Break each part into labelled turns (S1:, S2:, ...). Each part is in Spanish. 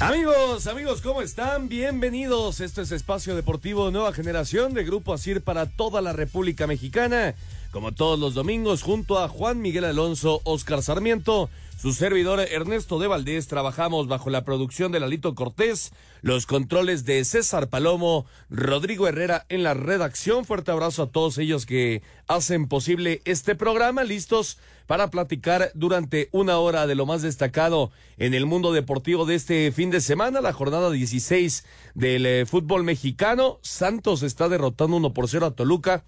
S1: Amigos, amigos, ¿cómo están? Bienvenidos. Esto es Espacio Deportivo Nueva Generación de Grupo Asir para toda la República Mexicana. Como todos los domingos, junto a Juan Miguel Alonso, Oscar Sarmiento, su servidor Ernesto de Valdés, trabajamos bajo la producción de Lalito Cortés, los controles de César Palomo, Rodrigo Herrera en la redacción. Fuerte abrazo a todos ellos que hacen posible este programa, listos para platicar durante una hora de lo más destacado en el mundo deportivo de este fin de semana, la jornada 16 del eh, fútbol mexicano. Santos está derrotando 1 por 0 a Toluca.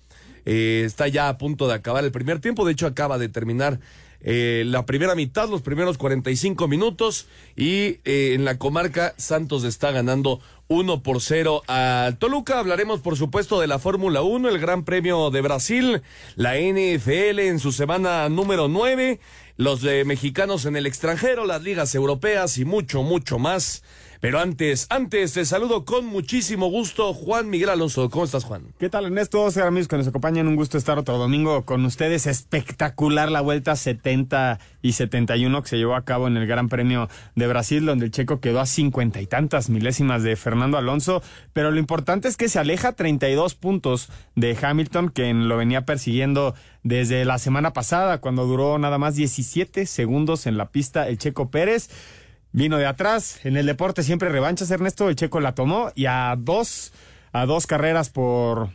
S1: Eh, está ya a punto de acabar el primer tiempo, de hecho acaba de terminar eh, la primera mitad, los primeros 45 minutos y eh, en la comarca Santos está ganando 1 por 0 a Toluca. Hablaremos por supuesto de la Fórmula 1, el Gran Premio de Brasil, la NFL en su semana número 9, los de mexicanos en el extranjero, las ligas europeas y mucho, mucho más. Pero antes, antes te saludo con muchísimo gusto, Juan Miguel Alonso. ¿Cómo estás, Juan?
S2: ¿Qué tal, Ernesto? amigos que nos acompañan. Un gusto estar otro domingo con ustedes. Espectacular la vuelta 70 y 71 que se llevó a cabo en el Gran Premio de Brasil, donde el checo quedó a cincuenta y tantas milésimas de Fernando Alonso. Pero lo importante es que se aleja 32 puntos de Hamilton, quien lo venía persiguiendo desde la semana pasada, cuando duró nada más 17 segundos en la pista el checo Pérez. Vino de atrás. En el deporte siempre revanchas, Ernesto. El checo la tomó y a dos, a dos carreras por,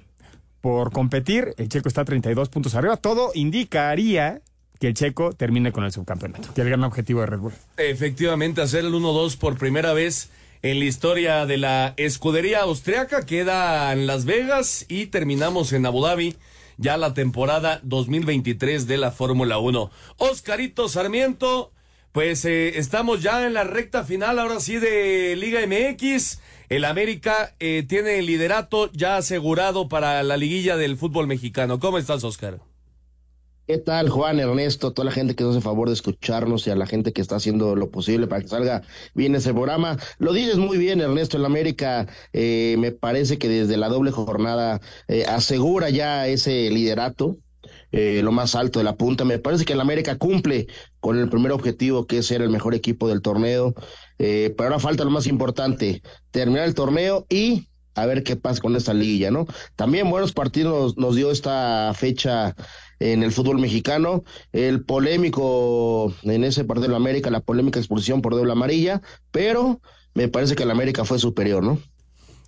S2: por competir, el checo está a 32 puntos arriba. Todo indicaría que el checo termine con el subcampeonato, que el gran objetivo de Red Bull.
S1: Efectivamente, hacer el 1-2 por primera vez en la historia de la escudería austriaca. Queda en Las Vegas y terminamos en Abu Dhabi ya la temporada 2023 de la Fórmula 1. Oscarito Sarmiento, pues eh, estamos ya en la recta final, ahora sí, de Liga MX. El América eh, tiene el liderato ya asegurado para la liguilla del fútbol mexicano. ¿Cómo estás, Oscar?
S3: ¿Qué tal, Juan, Ernesto, toda la gente que nos hace favor de escucharnos y a la gente que está haciendo lo posible para que salga bien ese programa? Lo dices muy bien, Ernesto, el América eh, me parece que desde la doble jornada asegura ya ese liderato. Eh, lo más alto de la punta. Me parece que el América cumple con el primer objetivo, que es ser el mejor equipo del torneo. Eh, pero ahora falta lo más importante, terminar el torneo y a ver qué pasa con esta liguilla, ¿no? También buenos partidos nos dio esta fecha en el fútbol mexicano. El polémico en ese partido de América, la polémica expulsión por doble amarilla, pero me parece que el América fue superior, ¿no?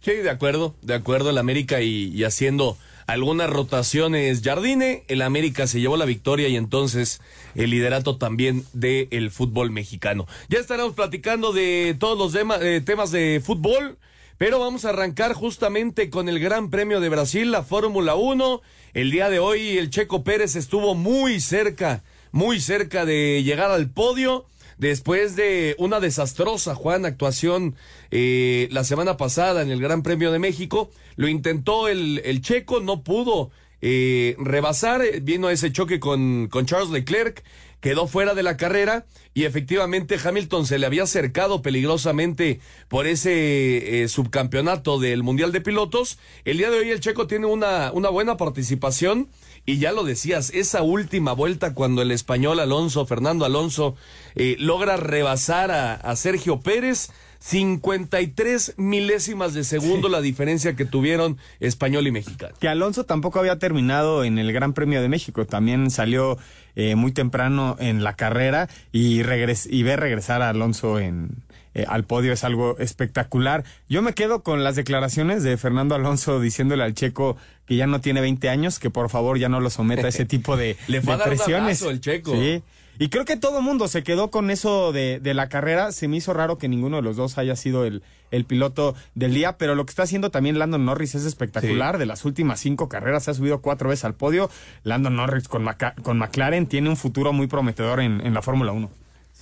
S1: Sí, de acuerdo, de acuerdo, el América y haciendo algunas rotaciones Jardine, el América se llevó la victoria y entonces el liderato también del fútbol mexicano. Ya estaremos platicando de todos los eh, temas de fútbol. Pero vamos a arrancar justamente con el Gran Premio de Brasil, la Fórmula 1. El día de hoy el Checo Pérez estuvo muy cerca, muy cerca de llegar al podio después de una desastrosa, Juan, actuación eh, la semana pasada en el Gran Premio de México. Lo intentó el, el checo, no pudo eh, rebasar, vino ese choque con, con Charles Leclerc, quedó fuera de la carrera y efectivamente Hamilton se le había acercado peligrosamente por ese eh, subcampeonato del Mundial de Pilotos. El día de hoy el checo tiene una, una buena participación y ya lo decías, esa última vuelta cuando el español Alonso, Fernando Alonso, eh, logra rebasar a, Sergio Pérez, 53 milésimas de segundo la diferencia que tuvieron español y mexicano.
S2: Que Alonso tampoco había terminado en el Gran Premio de México, también salió eh, muy temprano en la carrera y, regres y ver regresar a Alonso en, eh, al podio es algo espectacular. Yo me quedo con las declaraciones de Fernando Alonso diciéndole al checo que ya no tiene 20 años, que por favor ya no lo someta a ese tipo de,
S1: Le
S2: de presiones.
S1: el checo.
S2: Sí. Y creo que todo mundo se quedó con eso de, de la carrera. Se me hizo raro que ninguno de los dos haya sido el, el piloto del día, pero lo que está haciendo también Landon Norris es espectacular. De las últimas cinco carreras se ha subido cuatro veces al podio. Landon Norris con, Maca- con McLaren tiene un futuro muy prometedor en, en la Fórmula 1.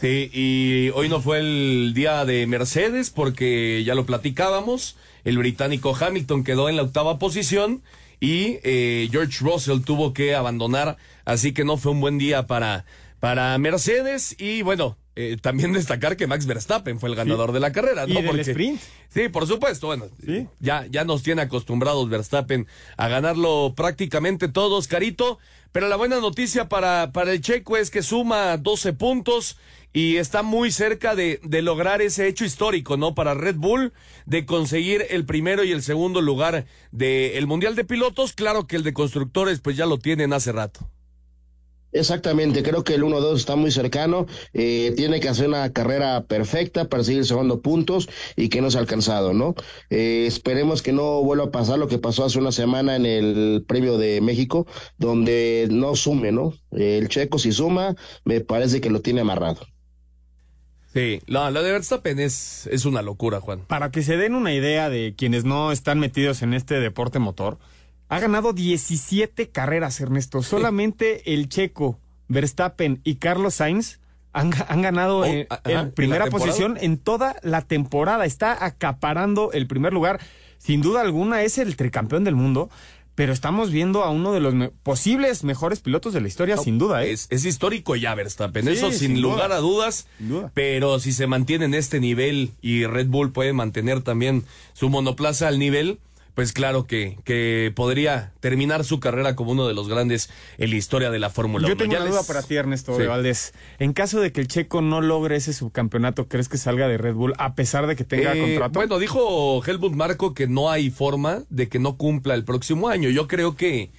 S1: Sí, y hoy no fue el día de Mercedes porque ya lo platicábamos. El británico Hamilton quedó en la octava posición y eh, George Russell tuvo que abandonar, así que no fue un buen día para, para Mercedes. Y bueno, eh, también destacar que Max Verstappen fue el ganador de la carrera,
S2: Y
S1: ¿no?
S2: del sprint.
S1: Sí, por supuesto. Bueno,
S2: Sí.
S1: ya, ya nos tiene acostumbrados Verstappen a ganarlo prácticamente todos, Carito. Pero la buena noticia para, para el checo es que suma 12 puntos y está muy cerca de, de lograr ese hecho histórico, ¿no? Para Red Bull, de conseguir el primero y el segundo lugar del Mundial de Pilotos. Claro que el de constructores, pues ya lo tienen hace rato.
S3: Exactamente, creo que el 1-2 está muy cercano, eh, tiene que hacer una carrera perfecta para seguir sumando puntos y que no se ha alcanzado, ¿no? Eh, esperemos que no vuelva a pasar lo que pasó hace una semana en el Premio de México, donde no sume, ¿no? Eh, el checo si suma, me parece que lo tiene amarrado.
S1: Sí, lo, lo de Verstappen es, es una locura, Juan.
S2: Para que se den una idea de quienes no están metidos en este deporte motor, ha ganado 17 carreras, Ernesto. Solamente el checo, Verstappen y Carlos Sainz han, han ganado
S1: Oh,
S2: en,
S1: ajá,
S2: en
S1: ¿en la
S2: primera posición en toda la temporada. Está acaparando el primer lugar. Sin duda alguna es el tricampeón del mundo, pero estamos viendo a uno de los me- posibles mejores pilotos de la historia, sin duda. ¿eh?
S1: Es, es histórico ya Verstappen,
S2: Sí,
S1: eso sin,
S2: sin
S1: lugar
S2: duda.
S1: a dudas.
S2: Duda.
S1: Pero si se mantiene en este nivel y Red Bull puede mantener también su monoplaza al nivel, pues claro que, que podría terminar su carrera como uno de los grandes en la historia de la Fórmula 1.
S2: Yo tengo
S1: Ya
S2: una
S1: les-
S2: duda para ti, Ernesto
S1: Sí.
S2: Valdés. En caso de que el checo no logre ese subcampeonato, ¿crees que salga de Red Bull a pesar de que tenga
S1: Eh,
S2: contrato?
S1: Bueno, dijo Helmut Marco que no hay forma de que no cumpla el próximo año. Yo creo que,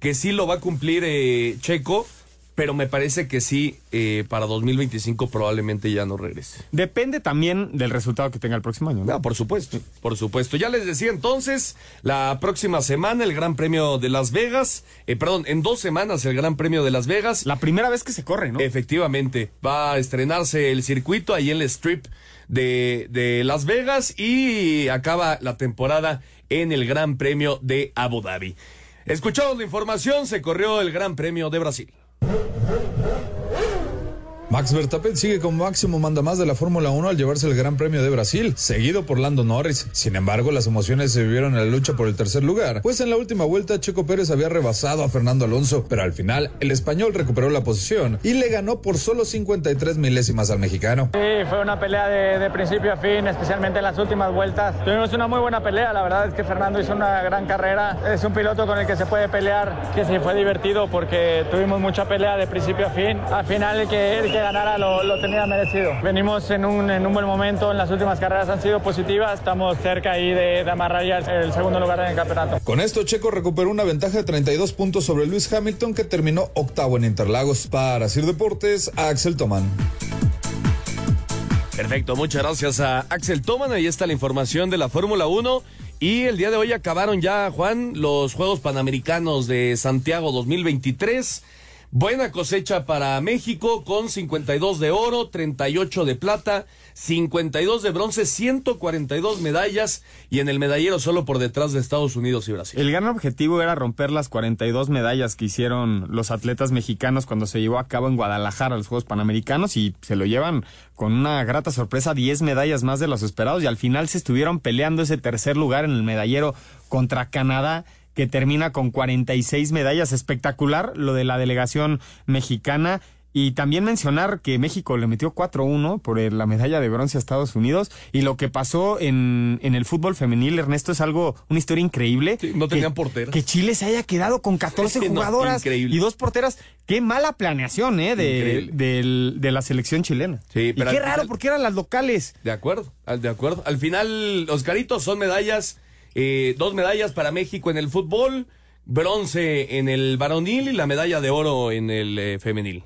S1: que sí lo va a cumplir eh, Checo, pero me parece que sí, eh, para 2025 probablemente ya no regrese.
S2: Depende también del resultado que tenga el próximo año. ¿no?
S1: No, por supuesto, por supuesto. Ya les decía entonces, la próxima semana el Gran Premio de Las Vegas, eh, perdón, en dos semanas el Gran Premio de Las Vegas.
S2: La primera vez que se corre, ¿no?
S1: Efectivamente, va a estrenarse el circuito ahí en el strip de, de Las Vegas y acaba la temporada en el Gran Premio de Abu Dhabi. Escuchamos la información, se corrió el Gran Premio de Brasil. Huh? Huh? Huh?
S4: Max Verstappen sigue como máximo mandamás de la Fórmula 1 al llevarse el Gran Premio de Brasil, seguido por Lando Norris. Sin embargo, las emociones se vivieron en la lucha por el tercer lugar, pues en la última vuelta Checo Pérez había rebasado a Fernando Alonso, pero al final el español recuperó la posición y le ganó por solo 53 milésimas al mexicano.
S5: Sí, fue una pelea de, de principio a fin, especialmente en las últimas vueltas. Tuvimos una muy buena pelea, la verdad es que Fernando hizo una gran carrera. Es un piloto con el que se puede pelear, que sí fue divertido porque tuvimos mucha pelea de principio a fin. Al final el que, el que ganara lo, lo tenía merecido. Venimos en un, en un buen momento, en las últimas carreras han sido positivas, estamos cerca ahí de, de amarrar ya el segundo lugar en el campeonato.
S4: Con esto, Checo recuperó una ventaja de 32 puntos sobre Luis Hamilton, que terminó octavo en Interlagos. Para Sir Deportes, Axel Tomán.
S1: Perfecto, muchas gracias a Axel Toman. Ahí está la información de la Fórmula 1. Y el día de hoy acabaron ya, Juan, los Juegos Panamericanos de Santiago 2023. Buena cosecha para México con 52 de oro, 38 de plata, 52 de bronce, 142 medallas y en el medallero solo por detrás de Estados Unidos y Brasil.
S2: El gran objetivo era romper las 42 medallas que hicieron los atletas mexicanos cuando se llevó a cabo en Guadalajara los Juegos Panamericanos y se lo llevan con una grata sorpresa, 10 medallas más de los esperados y al final se estuvieron peleando ese tercer lugar en el medallero contra Canadá que termina con 46 medallas. Espectacular lo de la delegación mexicana. Y también mencionar que México le metió 4-1 por la medalla de bronce a Estados Unidos. Y lo que pasó en, en el fútbol femenil, Ernesto, es algo, una historia increíble.
S1: Sí, no tenían porteras.
S2: Que Chile se haya quedado con 14
S1: Sí, no,
S2: jugadoras
S1: increíble.
S2: y dos porteras. Qué mala planeación, ¿eh? De, de la selección chilena.
S1: Sí,
S2: y
S1: pero
S2: qué
S1: al
S2: raro,
S1: final-
S2: porque eran las locales.
S1: De acuerdo, al- de acuerdo. Al final, Oscarito, son medallas, eh, dos medallas para México en el fútbol, bronce en el varonil y la medalla de oro en el eh, femenil.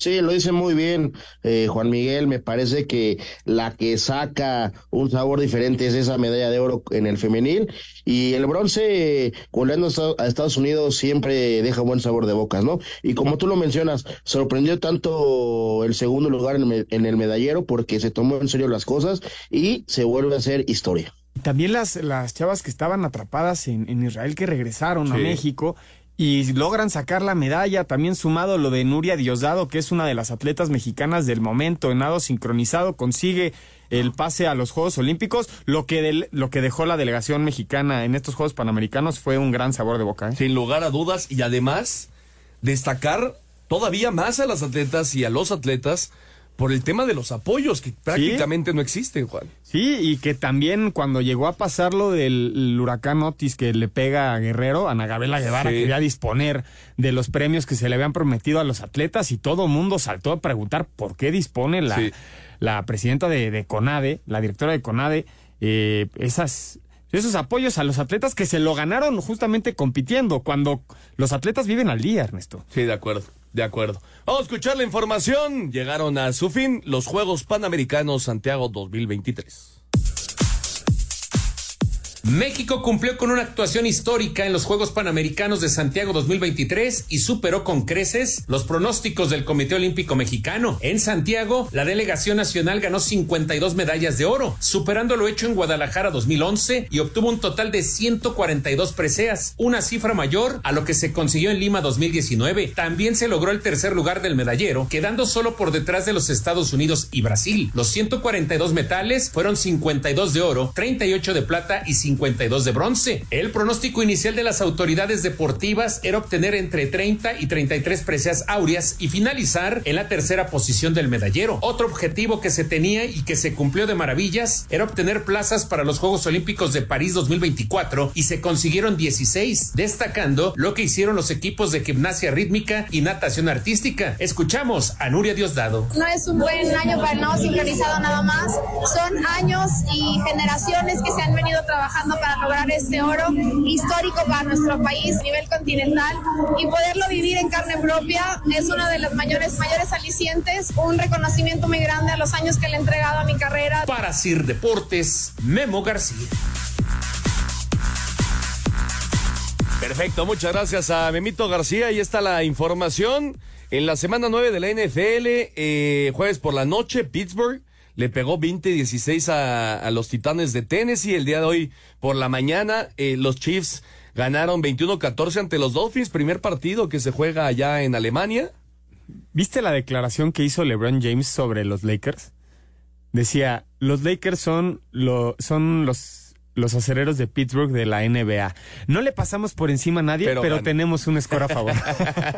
S3: Sí, lo dice muy bien eh, Juan Miguel. Me parece que la que saca un sabor diferente es esa medalla de oro en el femenil. Y el bronce, goleando a Estados Unidos, siempre deja buen sabor de bocas, ¿no? Y como tú lo mencionas, sorprendió tanto el segundo lugar en el medallero porque se tomó en serio las cosas y se vuelve a hacer historia.
S2: También las, las chavas que estaban atrapadas en, en Israel que regresaron a México y logran sacar la medalla. También sumado lo de Nuria Diosdado, que es una de las atletas mexicanas del momento en nado sincronizado, consigue el pase a los Juegos Olímpicos. Lo que, lo que dejó la delegación mexicana en estos Juegos Panamericanos fue un gran sabor de boca. ¿eh?
S1: Sin lugar a dudas y además destacar todavía más a las atletas y a los atletas por el tema de los apoyos que prácticamente no existen, Juan.
S2: Sí, y que también cuando llegó a pasar lo del huracán Otis que le pega a Guerrero, Ana Gabriela Guevara quería disponer de los premios que se le habían prometido a los atletas y todo mundo saltó a preguntar por qué dispone la, la presidenta de, CONADE, la directora de CONADE, eh, esas esos apoyos a los atletas que se lo ganaron justamente compitiendo, cuando los atletas viven al día, Ernesto.
S1: Sí, de acuerdo. De acuerdo. Vamos a escuchar la información. Llegaron a su fin los Juegos Panamericanos Santiago 2023.
S6: México cumplió con una actuación histórica en los Juegos Panamericanos de Santiago 2023 y superó con creces los pronósticos del Comité Olímpico Mexicano. En Santiago, la delegación nacional ganó 52 medallas de oro, superando lo hecho en Guadalajara 2011 y obtuvo un total de 142 preseas, una cifra mayor a lo que se consiguió en Lima 2019. También se logró el tercer lugar del medallero, quedando solo por detrás de los Estados Unidos y Brasil. Los 142 metales fueron 52 de oro, 38 de plata y 52 de bronce. El pronóstico inicial de las autoridades deportivas era obtener entre 30 y 33 preseas áureas y finalizar en la tercera posición del medallero. Otro objetivo que se tenía y que se cumplió de maravillas era obtener plazas para los Juegos Olímpicos de París 2024 y se consiguieron 16, destacando lo que hicieron los equipos de gimnasia rítmica y natación artística. Escuchamos a Nuria Diosdado.
S7: No es un buen año para el nuevo sincronizado nada más, son años y generaciones que se han venido trabajando para lograr este oro histórico para nuestro país a nivel continental y poderlo vivir en carne propia es uno de los mayores, mayores alicientes, un reconocimiento muy grande a los años que le he entregado a mi carrera.
S6: Para Sir Deportes, Memo García.
S1: Perfecto, muchas gracias a Memito García. Ahí está la información. En la semana 9 de la NFL, eh, jueves por la noche, Pittsburgh le pegó 20-16 a, los Titanes de Tennessee. El día de hoy por la mañana, eh, los Chiefs ganaron 21-14 ante los Dolphins, primer partido que se juega allá en Alemania.
S2: ¿Viste la declaración que hizo LeBron James sobre los Lakers? Decía, los Lakers son, lo, son los, los acereros de Pittsburgh de la NBA. No le pasamos por encima a nadie, pero, tenemos un score a favor.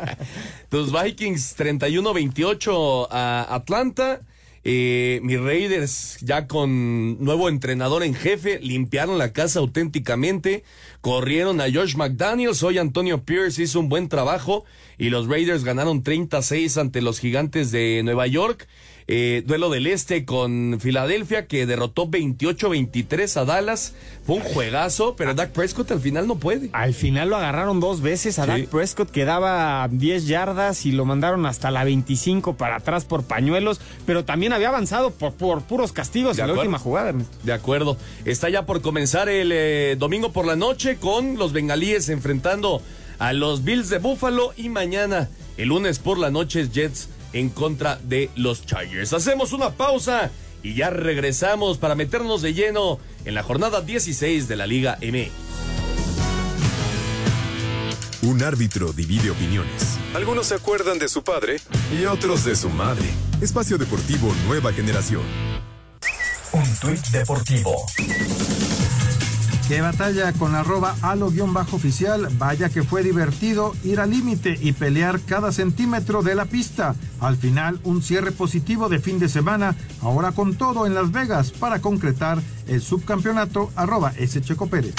S1: Tus Vikings 31-28 a Atlanta. Eh, mis Raiders, ya con nuevo entrenador en jefe, limpiaron la casa auténticamente, corrieron a Josh McDaniels, hoy Antonio Pierce hizo un buen trabajo y los Raiders ganaron 36 ante los gigantes de Nueva York. Eh, duelo del Este con Filadelfia que derrotó 28-23 a Dallas. Fue un juegazo, pero Dak Prescott al final no puede.
S2: Al final lo agarraron dos veces a Dak Prescott que daba 10 yardas y lo mandaron hasta la 25 para atrás por pañuelos, pero también había avanzado por, por puros castigos en la última jugada.
S1: De acuerdo. Está ya por comenzar el eh, domingo por la noche con los bengalíes enfrentando a los Bills de Buffalo y mañana, el lunes por la noche, Jets en contra de los Chargers. Hacemos una pausa y ya regresamos para meternos de lleno en la jornada 16 de la Liga M.
S8: Un árbitro divide opiniones. Algunos se acuerdan de su padre y otros de su madre. Espacio Deportivo Nueva Generación.
S9: Un tuit deportivo
S10: que batalla con arroba alo-oficial, vaya que fue divertido ir al límite y pelear cada centímetro de la pista. Al final, un cierre positivo de fin de semana, ahora con todo en Las Vegas para concretar el subcampeonato arroba S. Checo Pérez.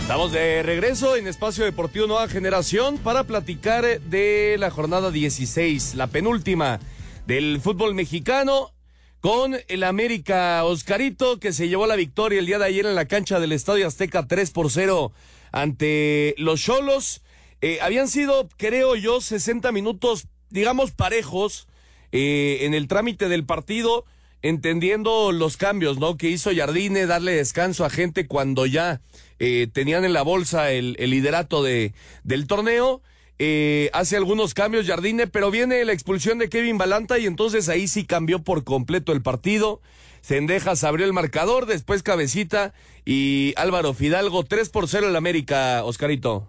S1: Estamos de regreso en Espacio Deportivo Nueva Generación para platicar de la jornada 16, la penúltima del fútbol mexicano con el América Oscarito, que se llevó la victoria el día de ayer en la cancha del Estadio Azteca 3 por 0 ante los Cholos. Eh, habían sido, creo yo, 60 minutos, digamos, parejos eh, en el trámite del partido, entendiendo los cambios, ¿no? Que hizo Jardine, darle descanso a gente cuando ya eh, tenían en la bolsa el, el liderato de, del torneo. Eh, hace algunos cambios Jardine, pero viene la expulsión de Kevin Balanta y entonces ahí sí cambió por completo el partido. Sendejas abrió el marcador, después Cabecita y Álvaro Fidalgo, 3 por 0 el América, Oscarito.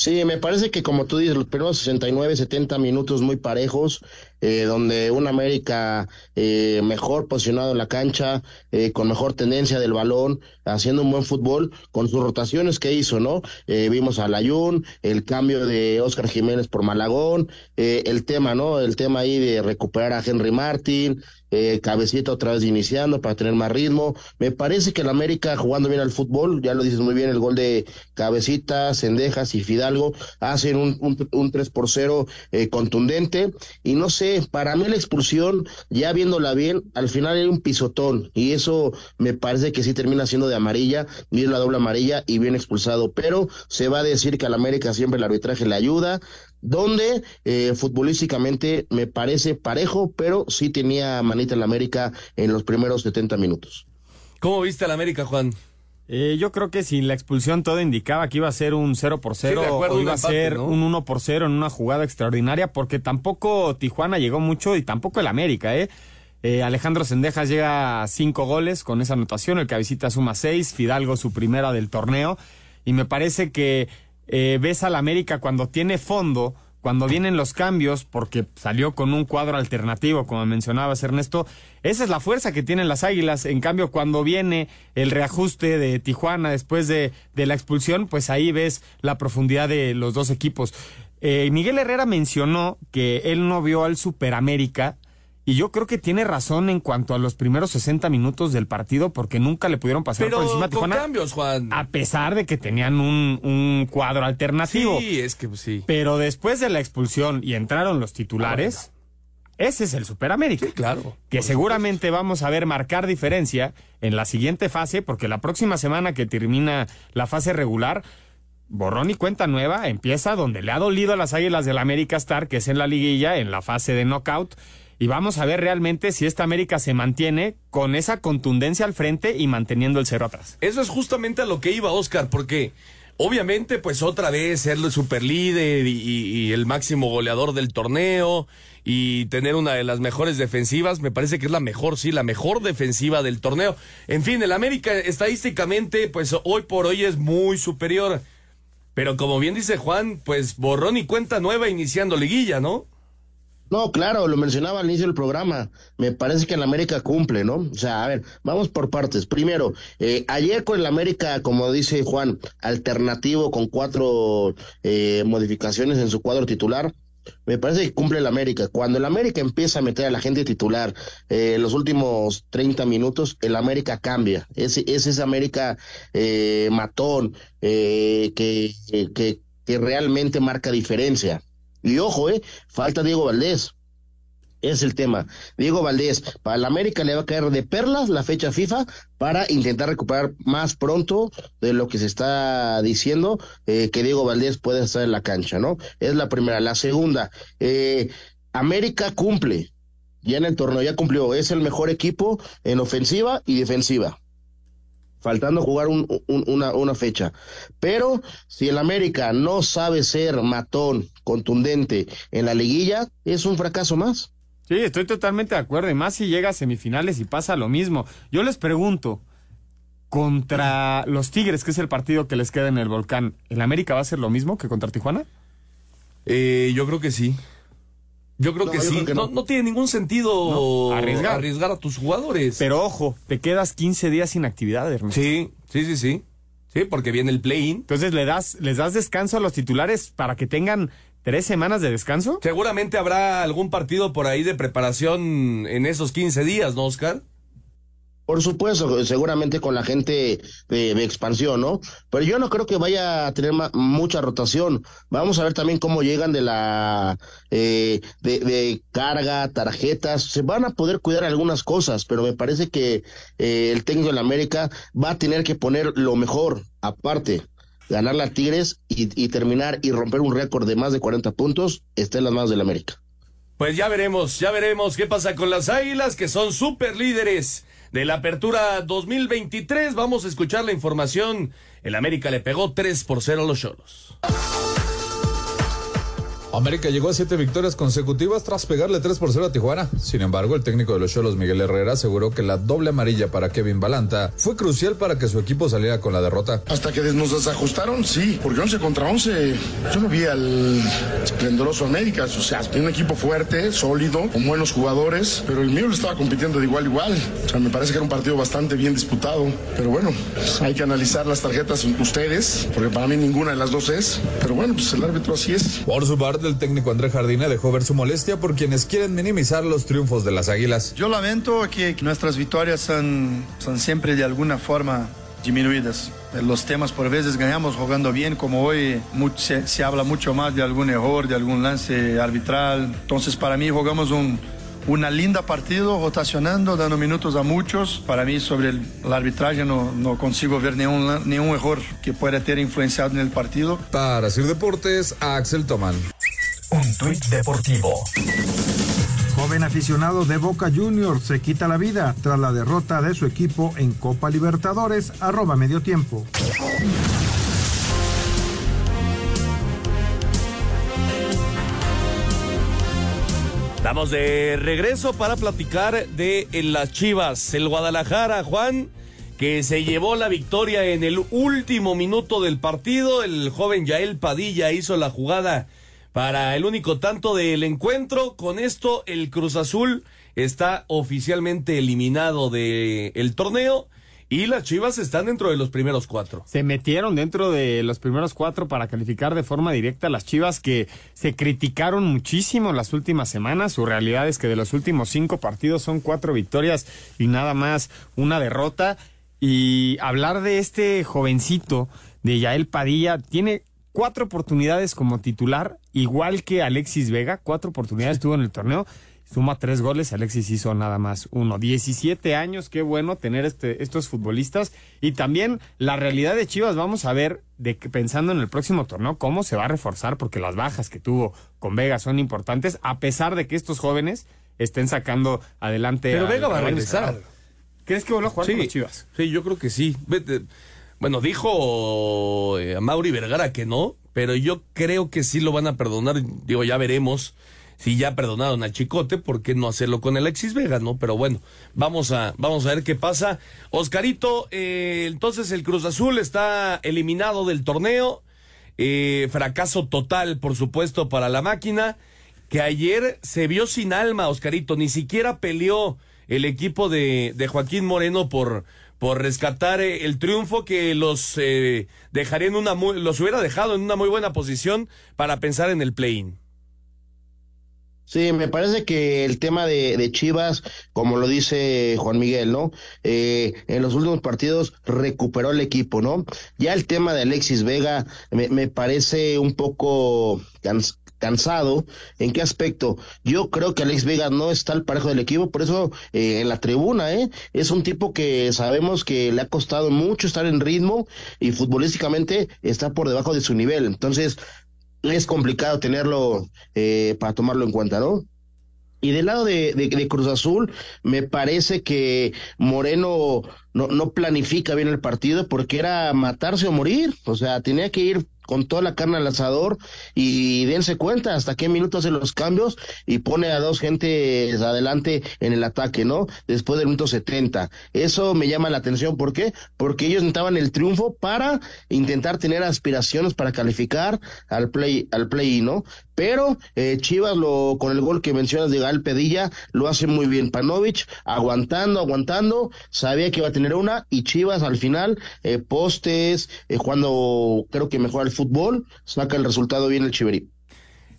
S3: Sí, me parece que como tú dices, los primeros 69, 70 minutos muy parejos, eh, donde un América eh, mejor posicionado en la cancha, eh, con mejor tendencia del balón, haciendo un buen fútbol, con sus rotaciones que hizo, ¿no? Eh, vimos a Layún, el cambio de Oscar Jiménez por Malagón, eh, el tema, ¿no? El tema ahí de recuperar a Henry Martin, eh, Cabecita otra vez iniciando para tener más ritmo. Me parece que el América jugando bien al fútbol, ya lo dices muy bien, el gol de Cabecita, Cendejas y Fidalgo hacen un, un, un 3 por 0 eh, contundente. Y no sé, para mí la expulsión, ya viéndola bien, al final hay un pisotón y eso me parece que sí termina siendo de amarilla, bien la doble amarilla y bien expulsado. Pero se va a decir que al América siempre el arbitraje le ayuda, donde eh, futbolísticamente me parece parejo, pero sí tenía manita en la América en los primeros 70 minutos.
S1: ¿Cómo viste al América, Juan?
S2: Eh, yo creo que sin la expulsión todo indicaba que iba a ser un 0 por 0
S1: Sí, de acuerdo,
S2: o iba a
S1: empate,
S2: ser
S1: ¿no?
S2: un 1 por 0 en una jugada extraordinaria porque tampoco Tijuana llegó mucho y tampoco el América, ¿eh? Eh, Alejandro Sendejas llega a cinco goles con esa anotación, el cabecita suma seis, Fidalgo su primera del torneo y me parece que eh, ves al América cuando tiene fondo, cuando vienen los cambios, porque salió con un cuadro alternativo, como mencionabas Ernesto, esa es la fuerza que tienen las Águilas. En cambio, cuando viene el reajuste de Tijuana después de, de la expulsión, pues ahí ves la profundidad de los dos equipos. Eh, Miguel Herrera mencionó que él no vio al Superamérica. Y yo creo que tiene razón en cuanto a los primeros 60 minutos del partido, porque nunca le pudieron pasar
S1: Pero
S2: por encima a
S1: con
S2: Tijuana.
S1: cambios, Juan.
S2: A pesar de que tenían un, un cuadro alternativo.
S1: Sí, es que pues, sí.
S2: Pero después de la expulsión y entraron los titulares, ese es el Superamérica.
S1: Sí, claro.
S2: Que seguramente vamos a ver marcar diferencia en la siguiente fase, porque la próxima semana que termina la fase regular, borrón y cuenta nueva empieza donde le ha dolido a las Águilas del América estar, que es en la liguilla, en la fase de knockout. Y vamos a ver realmente si esta América se mantiene con esa contundencia al frente y manteniendo el cero atrás.
S1: Eso es justamente a lo que iba Oscar, porque obviamente, pues otra vez ser el superlíder y, y- y el máximo goleador del torneo y tener una de las mejores defensivas, me parece que es la mejor, sí, la mejor defensiva del torneo. En fin, el América estadísticamente, pues hoy por hoy es muy superior. Pero como bien dice Juan, pues borrón y cuenta nueva iniciando liguilla, ¿no?
S3: No, claro, lo mencionaba al inicio del programa. Me parece que el América cumple, ¿no? O sea, a ver, vamos por partes. Primero, eh, ayer con el América, como dice Juan, alternativo con cuatro eh, modificaciones en su cuadro titular. Me parece que cumple el América. Cuando el América empieza a meter a la gente titular eh, los últimos 30 minutos, el América cambia. Es, es ese América eh, matón eh, que, que, que realmente marca diferencia. Y ojo, eh, falta Diego Valdés. Es el tema. Diego Valdés, para el América le va a caer de perlas la fecha FIFA para intentar recuperar más pronto de lo que se está diciendo eh, que Diego Valdés puede estar en la cancha, ¿no? Es la primera. La segunda, eh, América cumple. Ya en el torneo ya cumplió. Es el mejor equipo en ofensiva y defensiva faltando jugar un, un, una, una, fecha. Pero si el América no sabe ser matón, contundente en la liguilla, es un fracaso más.
S2: Sí, estoy totalmente de acuerdo. Y más si llega a semifinales y pasa lo mismo. Yo les pregunto, contra los Tigres, que es el partido que les queda en el volcán, ¿el América va a ser lo mismo que contra Tijuana?
S1: Eh, yo creo que sí. Yo creo
S3: No,
S1: que
S3: yo
S1: sí.
S3: creo que
S1: no.
S3: no.
S1: no tiene ningún sentido
S2: arriesgar
S1: a tus jugadores.
S2: Pero ojo, te quedas 15 días sin actividad, Ernesto.
S1: Sí, sí, sí, sí. Sí, porque viene el play-in.
S2: Entonces le das, les das descanso a los titulares para que tengan tres semanas de descanso.
S1: Seguramente habrá algún partido por ahí de preparación en esos 15 días, ¿no, Oscar?
S3: Por supuesto, seguramente con la gente de, expansión, ¿no? Pero yo no creo que vaya a tener mucha rotación. Vamos a ver también cómo llegan de la eh, de, carga, tarjetas. Se van a poder cuidar algunas cosas, pero me parece que eh, el técnico de la América va a tener que poner lo mejor aparte. Ganar a Tigres y, terminar y romper un récord de más de 40 puntos está en las manos del América.
S1: Pues ya veremos, ya veremos qué pasa con las Águilas, que son super líderes de la apertura 2023. Vamos a escuchar la información. El América le pegó 3 por 0 a los Cholos.
S4: América llegó a siete victorias consecutivas tras pegarle 3 por 0 a Tijuana. Sin embargo, el técnico de los Cholos, Miguel Herrera, aseguró que la doble amarilla para Kevin Balanta fue crucial para que su equipo saliera con la derrota.
S11: Hasta que nos desajustaron, sí, porque 11 contra 11, yo no vi al esplendoroso América. O sea, un equipo fuerte, sólido, con buenos jugadores, pero el mío lo estaba compitiendo de igual a igual. O sea, me parece que era un partido bastante bien disputado. Pero bueno, hay que analizar las tarjetas ustedes, porque para mí ninguna de las dos es. Pero bueno, pues el árbitro así es.
S4: Por su parte, el técnico André Jardine dejó ver su molestia por quienes quieren minimizar los triunfos de las Águilas.
S12: Yo lamento que nuestras victorias son, son siempre de alguna forma disminuidas. Los temas por veces ganamos jugando bien, como hoy se, se habla mucho más de algún error, de algún lance arbitral. Entonces para mí jugamos un, una linda partido, rotacionando, dando minutos a muchos. Para mí, sobre el, arbitraje, no, no, consigo ver ningún, ningún error que pueda ter influenciado en el partido.
S4: Para Sir Deportes, Axel Tomán.
S9: Un tuit deportivo.
S10: Joven aficionado de Boca Juniors se quita la vida tras la derrota de su equipo en Copa Libertadores, arroba medio tiempo.
S1: Estamos de regreso para platicar de las Chivas, el Guadalajara, Juan, que se llevó la victoria en el último minuto del partido. El joven Yael Padilla hizo la jugada para el único tanto del encuentro. Con esto, el Cruz Azul está oficialmente eliminado del torneo. Y las Chivas están dentro de los primeros cuatro.
S2: Se metieron dentro de los primeros cuatro para calificar de forma directa las Chivas que se criticaron muchísimo las últimas semanas. Su realidad es que de los últimos cinco partidos son cuatro victorias y nada más una derrota. Y hablar de este jovencito de Yael Padilla tiene cuatro oportunidades como titular, igual que Alexis Vega, cuatro oportunidades tuvo en el torneo, suma tres goles, Alexis hizo nada más uno. 17 años, qué bueno tener este, estos futbolistas. Y también la realidad de Chivas, vamos a ver, de que, pensando en el próximo torneo, cómo se va a reforzar, porque las bajas que tuvo con Vega son importantes, a pesar de que estos jóvenes estén sacando adelante.
S1: Pero Vega va a regresar.
S2: ¿Crees que vuelva a jugar con Chivas?
S1: Sí, yo creo que sí. Vete. Bueno, dijo eh, a Mauri Vergara que no, pero yo creo que sí lo van a perdonar. Digo, ya veremos si ya perdonaron a Chicote, ¿por qué no hacerlo con Alexis Vega, no? Pero bueno, vamos a, vamos a ver qué pasa. Oscarito, eh, entonces el Cruz Azul está eliminado del torneo. Eh, fracaso total, por supuesto, para la máquina, que ayer se vio sin alma, Oscarito, ni siquiera peleó el equipo de, de Joaquín Moreno por, por rescatar eh, el triunfo que los eh, dejaría en una los hubiera dejado en una muy buena posición para pensar en el play-in.
S3: Sí, me parece que el tema de, Chivas, como lo dice Juan Miguel, ¿no? Eh, en los últimos partidos recuperó el equipo, ¿no? Ya el tema de Alexis Vega me parece un poco cansado. ¿En qué aspecto? Yo creo que Alex Vega no está al parejo del equipo, por eso eh, en la tribuna, ¿eh? Es un tipo que sabemos que le ha costado mucho estar en ritmo y futbolísticamente está por debajo de su nivel. Entonces, es complicado tenerlo eh, para tomarlo en cuenta, ¿no? Y del lado de, Cruz Azul, me parece que Moreno no, no planifica bien el partido porque era matarse o morir. O sea, tenía que ir con toda la carne al asador y dense cuenta hasta qué minutos hace los cambios y pone a dos gentes adelante en el ataque, ¿no? Después del minuto 70. Eso me llama la atención, ¿por qué? Porque ellos necesitaban el triunfo para intentar tener aspiraciones para calificar al play, al play, ¿no? Pero eh, Chivas lo, con el gol que mencionas de Gal Pedilla lo hace muy bien. Panovich aguantando, aguantando, sabía que iba a tener una y Chivas al final, eh, postes, eh, cuando creo que mejora el fútbol, saca el resultado bien el Chiverí.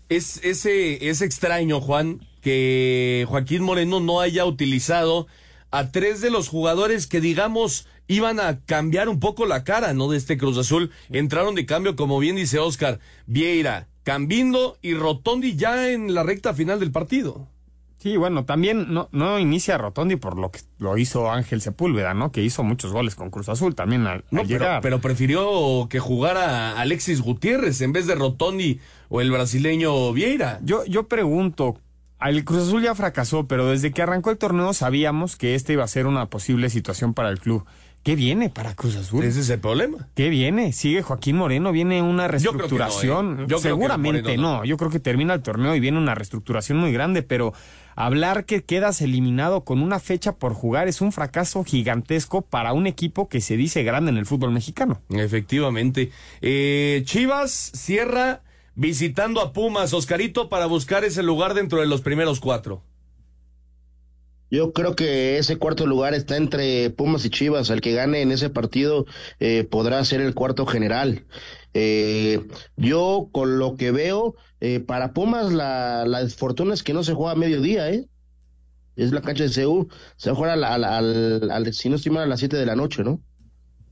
S1: Es, ese, es extraño, Juan, que Joaquín Moreno no haya utilizado a tres de los jugadores que digamos iban a cambiar un poco la cara, ¿no? De este Cruz Azul. Entraron de cambio, como bien dice Oscar, Vieira, Cambindo y Rotondi ya en la recta final del partido.
S2: Sí, bueno, también no, no inicia Rotondi por lo que lo hizo Ángel Sepúlveda, ¿no? Que hizo muchos goles con Cruz Azul también al,
S1: No,
S2: al llegar.
S1: pero prefirió que jugara Alexis Gutiérrez en vez de Rotondi o el brasileño Vieira.
S2: Yo, yo pregunto, el Cruz Azul ya fracasó, pero desde que arrancó el torneo sabíamos que este iba a ser una posible situación para el club. ¿Qué viene para Cruz Azul?
S1: Ese es el problema.
S2: ¿Qué viene? Sigue Joaquín Moreno, viene una
S1: no,
S2: reestructuración.
S1: ¿eh? Yo creo que
S2: Seguramente
S1: no.
S2: no. Yo creo que termina el torneo y viene una reestructuración muy grande, pero hablar que quedas eliminado con una fecha por jugar es un fracaso gigantesco para un equipo que se dice grande en el fútbol mexicano.
S1: Efectivamente. Eh, Chivas cierra visitando a Pumas, Oscarito, para buscar ese lugar dentro de los primeros cuatro.
S3: Yo creo que ese cuarto lugar está entre Pumas y Chivas. El que gane en ese partido eh, podrá ser el cuarto general. Eh, yo con lo que veo, eh, para Pumas la, la desfortuna es que no se juega a mediodía, ¿eh? Es la cancha de CEU. Se va a jugar al, al, al- al- si no estoy mal, a las 7 de la noche, ¿no?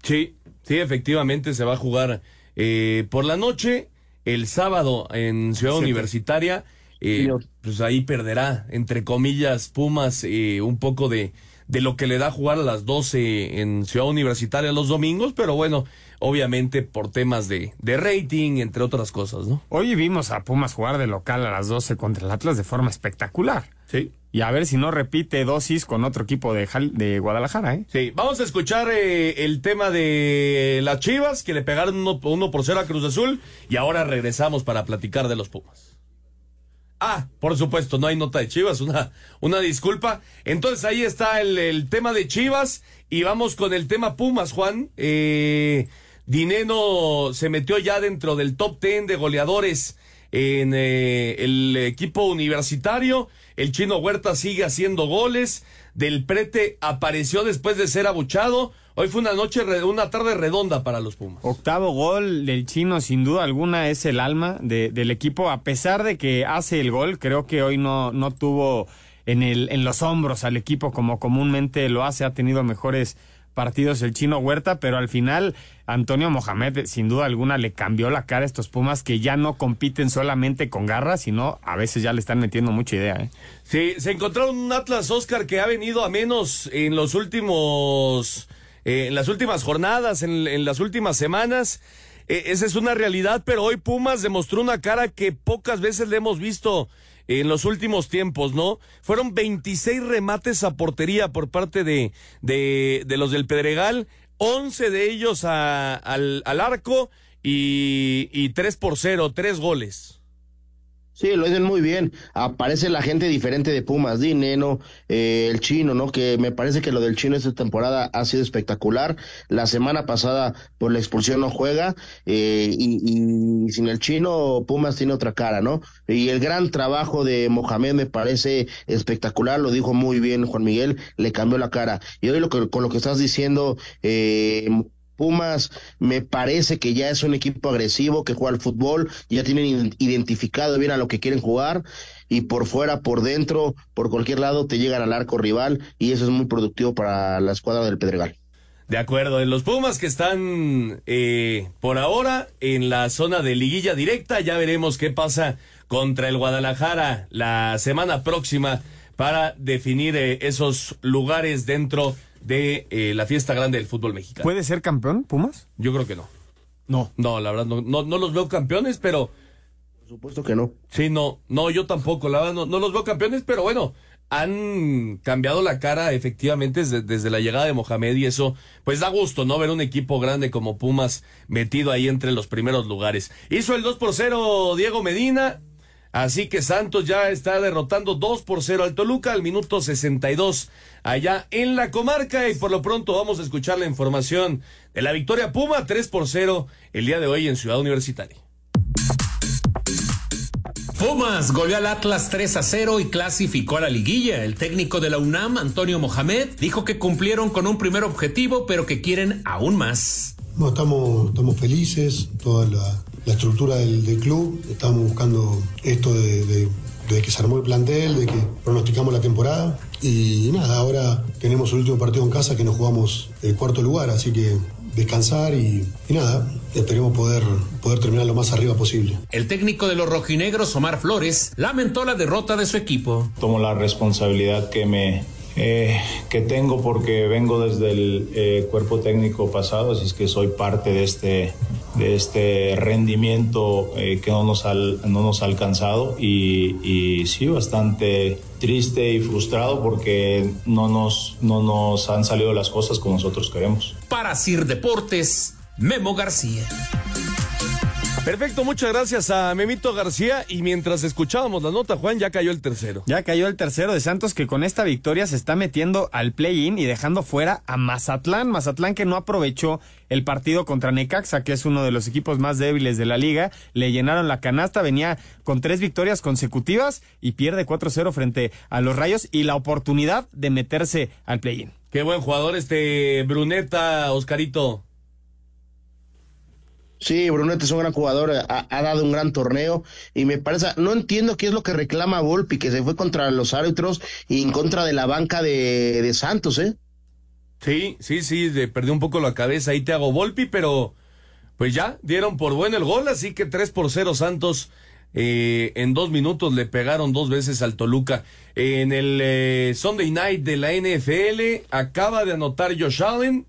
S1: Sí, sí, efectivamente se va a jugar eh, por la noche, el sábado en Ciudad
S3: Siete.
S1: Universitaria. Eh, pues ahí perderá, entre comillas, Pumas, eh, un poco de, de lo que le da jugar a las 12 en Ciudad Universitaria los domingos, pero bueno, obviamente por temas de, de rating, entre otras cosas, ¿no?
S2: Hoy vimos a Pumas jugar de local a las 12 contra el Atlas de forma espectacular.
S1: Sí.
S2: Y a ver si no repite dosis con otro equipo de, Jal- de Guadalajara, ¿eh?
S1: Sí, vamos a escuchar eh, el tema de las Chivas, que le pegaron uno, uno por cero a Cruz Azul, y ahora regresamos para platicar de los Pumas. Ah, por supuesto, no hay nota de Chivas, una, una disculpa. Entonces ahí está el, el tema de Chivas, y vamos con el tema Pumas, Juan. Eh, Dineno se metió ya dentro del top 10 de goleadores en eh, el equipo universitario. El chino Huerta sigue haciendo goles. Del Prete apareció después de ser abuchado. Hoy fue una noche, una tarde redonda para los Pumas.
S2: Octavo gol del chino, sin duda alguna, es el alma de- del equipo. A pesar de que hace el gol, creo que hoy no, no tuvo en, el, en los hombros al equipo como comúnmente lo hace. Ha tenido mejores partidos el chino Huerta, pero al final Antonio Mohamed, sin duda alguna, le cambió la cara a estos Pumas que ya no compiten solamente con garra, sino a veces ya le están metiendo mucha idea. ¿eh?
S1: Sí, se encontraron un Atlas Oscar que ha venido a menos en los últimos, eh, en las últimas jornadas, en, las últimas semanas. Eh, esa es una realidad, pero hoy Pumas demostró una cara que pocas veces le hemos visto en los últimos tiempos, ¿no? Fueron 26 remates a portería por parte de, de, de los del Pedregal, 11 de ellos a- al, al arco y, y 3 por 0, 3 goles.
S3: Sí, lo dicen muy bien. Aparece la gente diferente de Pumas, Dineno, eh, el chino, ¿no? Que me parece que lo del chino esta temporada ha sido espectacular. La semana pasada por la expulsión no juega eh, y, y sin el chino Pumas tiene otra cara, ¿no? Y el gran trabajo de Mohamed me parece espectacular, lo dijo muy bien Juan Miguel, le cambió la cara. Y hoy lo que, con lo que estás diciendo, eh, Pumas me parece que ya es un equipo agresivo que juega al fútbol, ya tienen identificado bien a lo que quieren jugar y por fuera, por dentro, por cualquier lado te llegan al arco rival y eso es muy productivo para la escuadra del Pedregal.
S1: De acuerdo, en los Pumas que están eh, por ahora en la zona de liguilla directa, ya veremos qué pasa contra el Guadalajara la semana próxima para definir eh, esos lugares dentro de eh, la fiesta grande del fútbol mexicano.
S2: ¿Puede ser campeón, Pumas?
S1: Yo creo que no.
S2: No.
S1: No, la verdad no, no, no los veo campeones, pero...
S3: Por supuesto que no.
S1: Sí, no, no, yo tampoco, la verdad no, no los veo campeones, pero bueno, han cambiado la cara efectivamente desde, desde la llegada de Mohamed y eso pues da gusto, ¿no? Ver un equipo grande como Pumas metido ahí entre los primeros lugares. Hizo el 2 por 0 Diego Medina, así que Santos ya está derrotando 2 por 0 al Toluca al minuto 62 allá en la comarca y por lo pronto vamos a escuchar la información de la victoria Puma 3 por 0 el día de hoy en Ciudad Universitaria.
S6: Pumas goleó al Atlas 3 a 0 y clasificó a la liguilla. El técnico de la UNAM, Antonio Mohamed, dijo que cumplieron con un primer objetivo, pero que quieren aún más.
S13: No, estamos, estamos felices, toda la, la estructura del, del club, estamos buscando esto de, de- de que se armó el plantel, de que pronosticamos la temporada Y nada, ahora tenemos el último partido en casa que nos jugamos el cuarto lugar, así que descansar y, y nada, esperemos poder, poder terminar lo más arriba posible.
S6: El técnico de los rojinegros, Omar Flores, lamentó la derrota de su equipo.
S14: Tomo la responsabilidad que me eh, que tengo porque vengo desde el eh, cuerpo técnico pasado, así es que soy parte de este, de este rendimiento eh, que no nos, ha, no nos ha alcanzado y, y, sí, bastante triste y frustrado porque no nos, no nos han salido las cosas como nosotros queremos.
S6: Para Sir Deportes, Memo García.
S1: Perfecto, muchas gracias a Memito García. Y mientras escuchábamos la nota, Juan, ya cayó el tercero.
S2: Ya cayó el tercero de Santos que con esta victoria se está metiendo al play-in y dejando fuera a Mazatlán. Mazatlán que no aprovechó el partido contra Necaxa, que es uno de los equipos más débiles de la liga. Le llenaron la canasta, venía con tres victorias consecutivas y pierde 4-0 frente a los Rayos y la oportunidad de meterse al play-in.
S1: Qué buen jugador este Bruneta, Oscarito.
S3: Sí, Brunete es un gran jugador, ha, dado un gran torneo y me parece, no entiendo qué es lo que reclama Volpi, que se fue contra los árbitros y en contra de la banca de, Santos, ¿eh?
S1: Sí, sí, sí, de, perdió un poco la cabeza ahí te hago Volpi, pero pues ya dieron por bueno el gol, así que 3 por 0 Santos eh, en dos minutos le pegaron dos veces al Toluca. En el eh, Sunday Night de la NFL acaba de anotar Josh Allen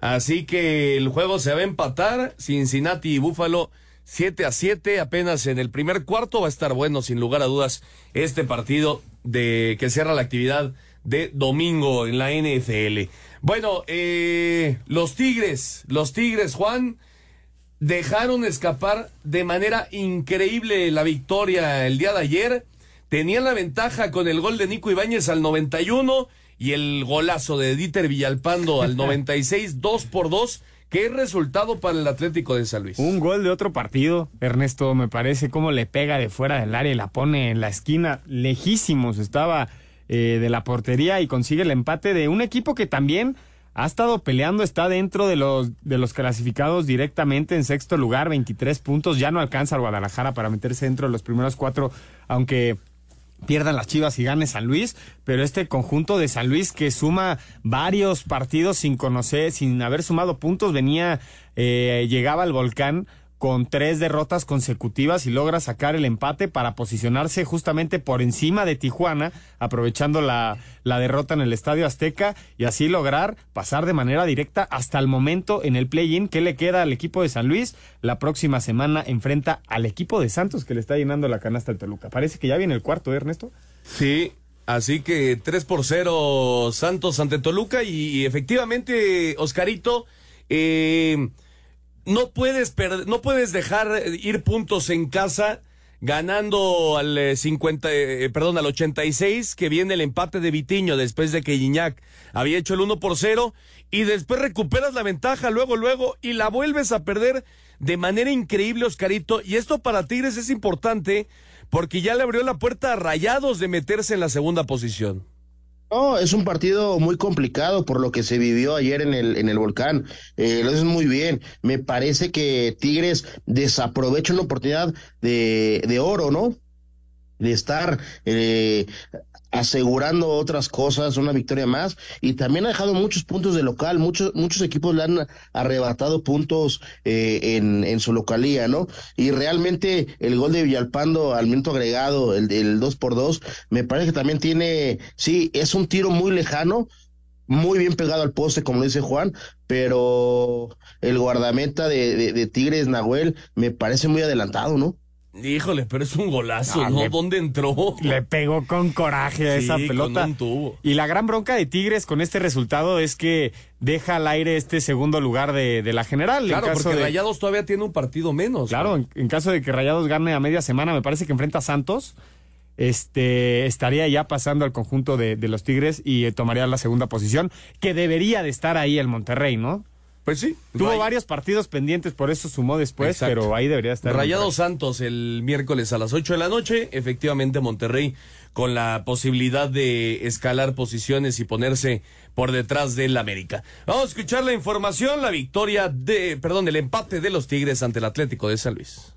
S1: Así que el juego se va a empatar. Cincinnati y Buffalo 7 a 7 apenas en el primer cuarto. Va a estar bueno, sin lugar a dudas, este partido de que cierra la actividad de domingo en la NFL. Bueno, eh, los Tigres, los Tigres, Juan, dejaron escapar de manera increíble la victoria el día de ayer. Tenían la ventaja con el gol de Nico Ibáñez al 91 y el golazo de Dieter Villalpando al 96, 2 por 2. ¿Qué resultado para el Atlético de San Luis?
S2: Un gol de otro partido, Ernesto, me parece cómo le pega de fuera del área y la pone en la esquina, lejísimos estaba eh, de la portería y consigue el empate de un equipo que también ha estado peleando, está dentro de los, de los clasificados directamente en sexto lugar, 23 puntos, ya no alcanza al Guadalajara para meterse dentro de los primeros cuatro, aunque pierdan las Chivas y gane San Luis, pero este conjunto de San Luis que suma varios partidos sin conocer, sin haber sumado puntos, venía, eh, llegaba al volcán con tres derrotas consecutivas y logra sacar el empate para posicionarse justamente por encima de Tijuana, aprovechando la, la, derrota en el Estadio Azteca y así lograr pasar de manera directa hasta el momento en el play-in. ¿Qué le queda al equipo de San Luis? La próxima semana enfrenta al equipo de Santos que le está llenando la canasta al Toluca. Parece que ya viene el cuarto, ¿eh, Ernesto?
S1: Sí, Así que 3 por 0 Santos ante Toluca y, y efectivamente, Oscarito, eh, no puedes no puedes dejar ir puntos en casa ganando al 50, eh, perdón, al 86, que viene el empate de Vitiño después de que Iñac había hecho el 1 por 0 y después recuperas la ventaja luego luego y la vuelves a perder de manera increíble, Oscarito, y esto para Tigres es importante porque ya le abrió la puerta a Rayados de meterse en la segunda posición.
S3: No, es un partido muy complicado por lo que se vivió ayer en el, en el volcán. Eh, lo haces muy bien. Me parece que Tigres desaprovecha una oportunidad de, de oro, ¿no? De estar eh, asegurando otras cosas, una victoria más, y también ha dejado muchos puntos de local, muchos, muchos equipos le han arrebatado puntos eh, en, en su localía, ¿no? Y realmente el gol de Villalpando al minuto agregado, el, el 2 por 2 me parece que también tiene, sí, es un tiro muy lejano, muy bien pegado al poste, como dice Juan, pero el guardameta de, de, de Tigres, Nahuel, me parece muy adelantado, ¿no?
S1: Híjole, pero es un golazo, ah, ¿no? Le, ¿Dónde entró?
S2: Le pegó con coraje a
S1: sí,
S2: esa pelota.
S1: Con un tubo.
S2: Y la gran bronca de Tigres con este resultado es que deja al aire este segundo lugar de, de la general.
S1: Claro,
S2: en caso
S1: porque
S2: de,
S1: Rayados todavía tiene un partido menos.
S2: Claro, en, en, caso de que Rayados gane a media semana, me parece que enfrenta a Santos. Este estaría ya pasando al conjunto de, de los Tigres y eh, tomaría la segunda posición, que debería de estar ahí el Monterrey, ¿no?
S1: Pues sí.
S2: Tuvo varios partidos pendientes, por eso sumó después, Exacto. pero ahí debería estar.
S1: Rayados Santos el miércoles a las 8 de la noche. Efectivamente, Monterrey con la posibilidad de escalar posiciones y ponerse por detrás del América. Vamos a escuchar la información, la victoria de, perdón, el empate de los Tigres ante el Atlético de San Luis.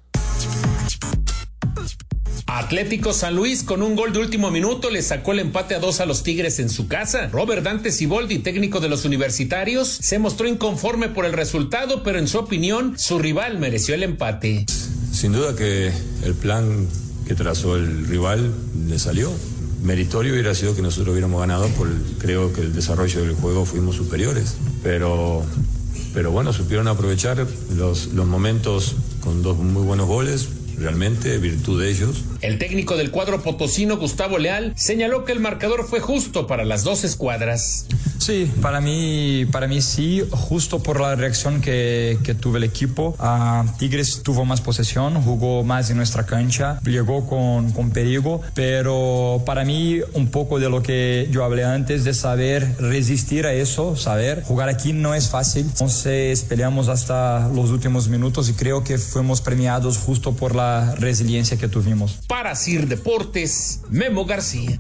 S6: Atlético San Luis con un gol de último minuto le sacó el empate a dos a los Tigres en su casa. Robert Dante Siboldi, técnico de los universitarios, se mostró inconforme por el resultado, pero en su opinión su rival mereció el empate.
S15: Sin duda que el plan que trazó el rival le salió. Meritorio hubiera sido que nosotros hubiéramos ganado, creo que el desarrollo del juego fuimos superiores. Pero, bueno, supieron aprovechar los momentos con dos muy buenos goles, realmente virtud de ellos.
S6: El técnico del cuadro potosino, Gustavo Leal, señaló que el marcador fue justo para las dos escuadras.
S16: Sí, para mí, para mí sí, justo por la reacción que, que tuvo el equipo. Uh, Tigres tuvo más posesión, jugó más en nuestra cancha, llegó con, con perigo, pero para mí un poco de lo que yo hablé antes, de saber resistir a eso, saber jugar aquí no es fácil. Entonces peleamos hasta los últimos minutos y creo que fuimos premiados justo por la resiliencia que tuvimos.
S6: Para Sir Deportes, Memo García.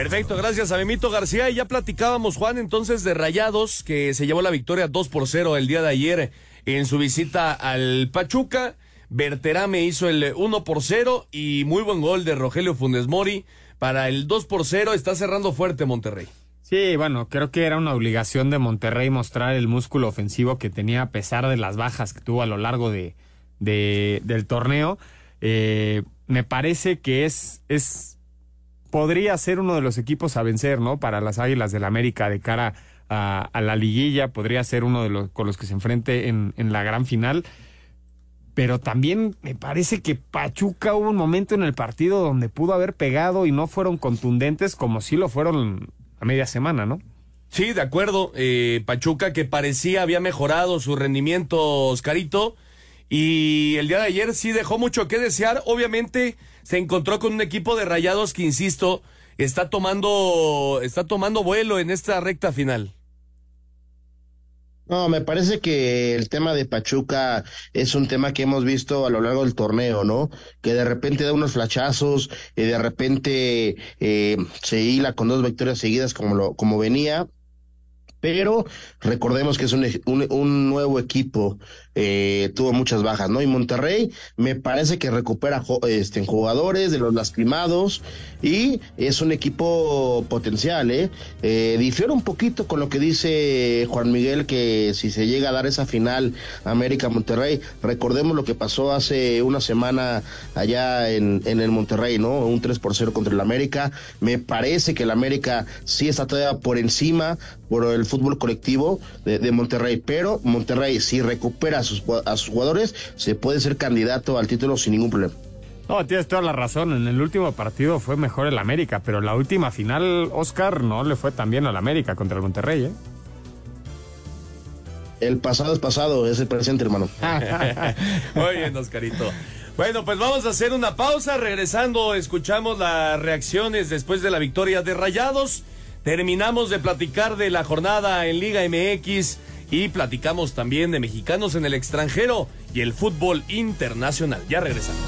S1: Perfecto, gracias a Memito García. Y ya platicábamos, Juan, entonces de Rayados, que se llevó la victoria 2 por 0 el día de ayer en su visita al Pachuca. Berterame hizo el 1 por 0 y muy buen gol de Rogelio Funes Mori para el 2 por 0. Está cerrando fuerte Monterrey.
S2: Sí, bueno, creo que era una obligación de Monterrey mostrar el músculo ofensivo que tenía a pesar de las bajas que tuvo a lo largo de, de del torneo. Eh, me parece que es, es podría ser uno de los equipos a vencer, ¿no? Para las Águilas del la América de cara a, la liguilla, podría ser uno de los con los que se enfrente en, la gran final. Pero también me parece que Pachuca hubo un momento en el partido donde pudo haber pegado y no fueron contundentes como sí lo fueron a media semana, ¿no?
S1: Sí, de acuerdo. Eh, Pachuca que parecía había mejorado su rendimiento, Oscarito. Y el día de ayer sí dejó mucho que desear. Obviamente se encontró con un equipo de rayados que, insisto, está tomando, está tomando vuelo en esta recta final.
S3: No, me parece que el tema de Pachuca es un tema que hemos visto a lo largo del torneo, ¿no? Que de repente da unos flachazos y de repente eh, se hila con dos victorias seguidas como, lo, como venía pero recordemos que es un, un, un nuevo equipo, eh, tuvo muchas bajas, ¿no? Y Monterrey me parece que recupera este, jugadores de los lastimados y es un equipo potencial, ¿eh? ¿eh? Difiere un poquito con lo que dice Juan Miguel, que si se llega a dar esa final América-Monterrey, recordemos lo que pasó hace una semana allá en, el Monterrey, ¿no? Un 3 por 0 contra el América. Me parece que el América sí está todavía por encima por el fútbol colectivo de, de Monterrey, pero Monterrey si recupera a sus, a sus jugadores se puede ser candidato al título sin ningún problema.
S2: No, tienes toda la razón. En el último partido fue mejor el América, pero la última final, Oscar, no le fue tan bien al América contra el Monterrey, ¿eh?
S3: El pasado es pasado, es el presente, hermano.
S1: Muy bien, Oscarito. Bueno, pues vamos a hacer una pausa. Regresando, escuchamos las reacciones después de la victoria de Rayados. Terminamos de platicar de la jornada en Liga MX y platicamos también de mexicanos en el extranjero y el fútbol internacional. Ya regresamos.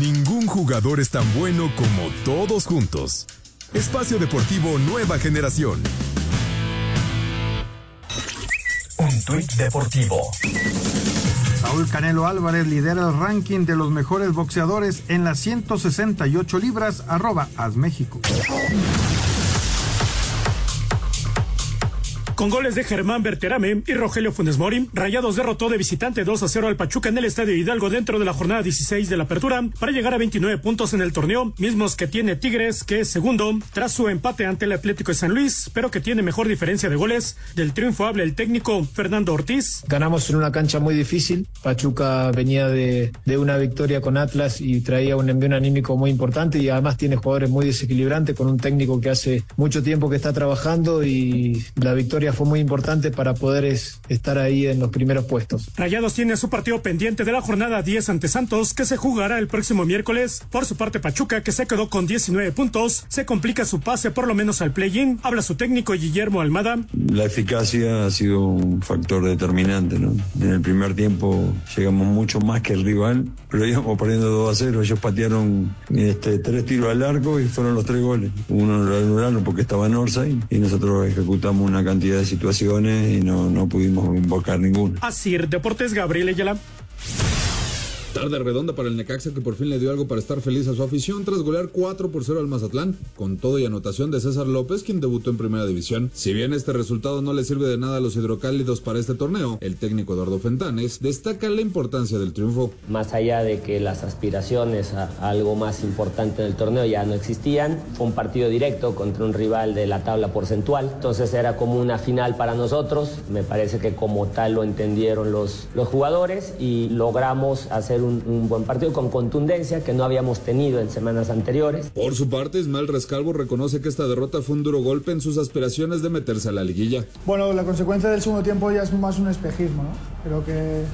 S8: Ningún jugador es tan bueno como todos juntos. Espacio Deportivo Nueva Generación.
S9: Un tuit deportivo.
S10: Saúl Canelo Álvarez lidera el ranking de los mejores boxeadores en las 168 libras, arroba México.
S17: Con goles de Germán Berterame y Rogelio Funes Mori, Rayados derrotó de visitante 2 a 0 al Pachuca en el Estadio Hidalgo dentro de la jornada 16 de la apertura para llegar a 29 puntos en el torneo, mismos que tiene Tigres, que es segundo, tras su empate ante el Atlético de San Luis, pero que tiene mejor diferencia de goles. Del triunfo habla el técnico Fernando Ortiz.
S18: Ganamos en una cancha muy difícil. Pachuca venía de, de una victoria con Atlas y traía un envío anímico muy importante y además tiene jugadores muy desequilibrantes con un técnico que hace mucho tiempo que está trabajando y la victoria fue muy importante para poder es, estar ahí en los primeros puestos.
S17: Rayados tiene su partido pendiente de la jornada 10 ante Santos, que se jugará el próximo miércoles. Por su parte, Pachuca, que se quedó con 19 puntos, se complica su pase por lo menos al play-in. Habla su técnico Guillermo Almada.
S19: La eficacia ha sido un factor determinante, ¿no? En el primer tiempo llegamos mucho más que el rival, pero íbamos perdiendo 2 a 0. Ellos patearon este, tres tiros al arco y fueron los tres goles. Uno lo anularon porque estaba en Orsay y nosotros ejecutamos una cantidad de situaciones y no, no pudimos invocar ninguno.
S17: Así, Deportes Gabriel Ayala.
S4: Tarde redonda para el Necaxa que por fin le dio algo para estar feliz a su afición tras golear 4 por 0 al Mazatlán, con todo y anotación de César López, quien debutó en primera división. Si bien este resultado no le sirve de nada a los hidrocálidos para este torneo, el técnico Eduardo Fentanes destaca la importancia del triunfo.
S20: Más allá de que las aspiraciones a algo más importante en el torneo ya no existían, fue un partido directo contra un rival de la tabla porcentual, entonces era como una final para nosotros, me parece que como tal lo entendieron los, los jugadores y logramos hacer un, un buen partido con contundencia que no habíamos tenido en semanas anteriores.
S4: Por su parte, Ismael Rescalvo reconoce que esta derrota fue un duro golpe en sus aspiraciones de meterse a la liguilla.
S21: Bueno, la consecuencia del segundo tiempo ya es más un espejismo, ¿no? Creo que